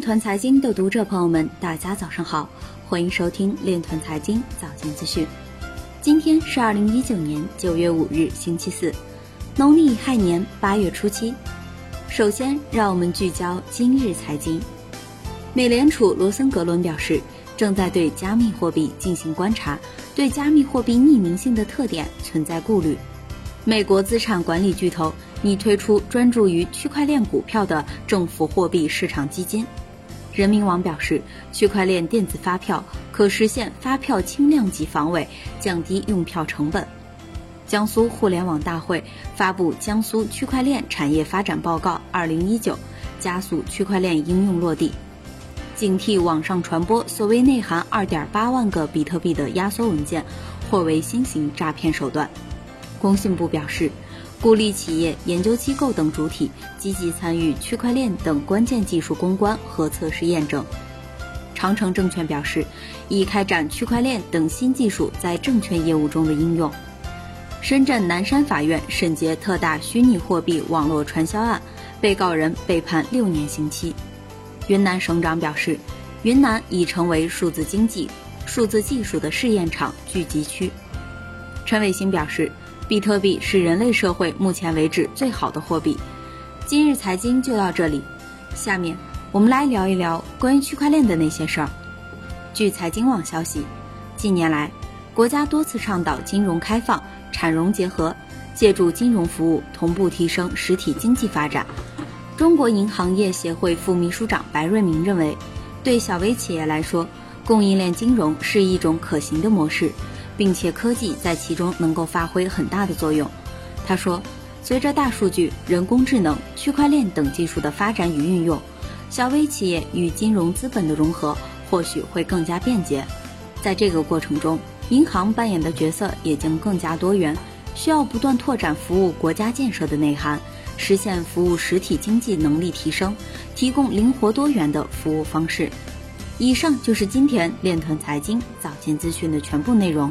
团财经的读者朋友们，大家早上好，欢迎收听链团财经早间资讯。今天是二零一九年九月五日，星期四，农历亥年八月初七。首先，让我们聚焦今日财经。美联储罗森格伦表示，正在对加密货币进行观察，对加密货币匿名性的特点存在顾虑。美国资产管理巨头拟推出专注于区块链股票的政府货币市场基金。人民网表示，区块链电子发票可实现发票轻量级防伪，降低用票成本。江苏互联网大会发布《江苏区块链产业发展报告（二零一九）》，加速区块链应用落地。警惕网上传播所谓内含二点八万个比特币的压缩文件，或为新型诈骗手段。工信部表示，鼓励企业、研究机构等主体积极参与区块链等关键技术攻关和测试验证。长城证券表示，已开展区块链等新技术在证券业务中的应用。深圳南山法院审结特大虚拟货币网络传销案，被告人被判六年刑期。云南省长表示，云南已成为数字经济、数字技术的试验场聚集区。陈伟星表示，比特币是人类社会目前为止最好的货币。今日财经就到这里，下面我们来聊一聊关于区块链的那些事儿。据财经网消息，近年来，国家多次倡导金融开放、产融结合，借助金融服务同步提升实体经济发展。中国银行业协会副秘书长白瑞明认为，对小微企业来说，供应链金融是一种可行的模式，并且科技在其中能够发挥很大的作用。他说，随着大数据、人工智能、区块链等技术的发展与运用，小微企业与金融资本的融合或许会更加便捷。在这个过程中，银行扮演的角色也将更加多元，需要不断拓展服务国家建设的内涵。实现服务实体经济能力提升，提供灵活多元的服务方式。以上就是今天链团财经早间资讯的全部内容，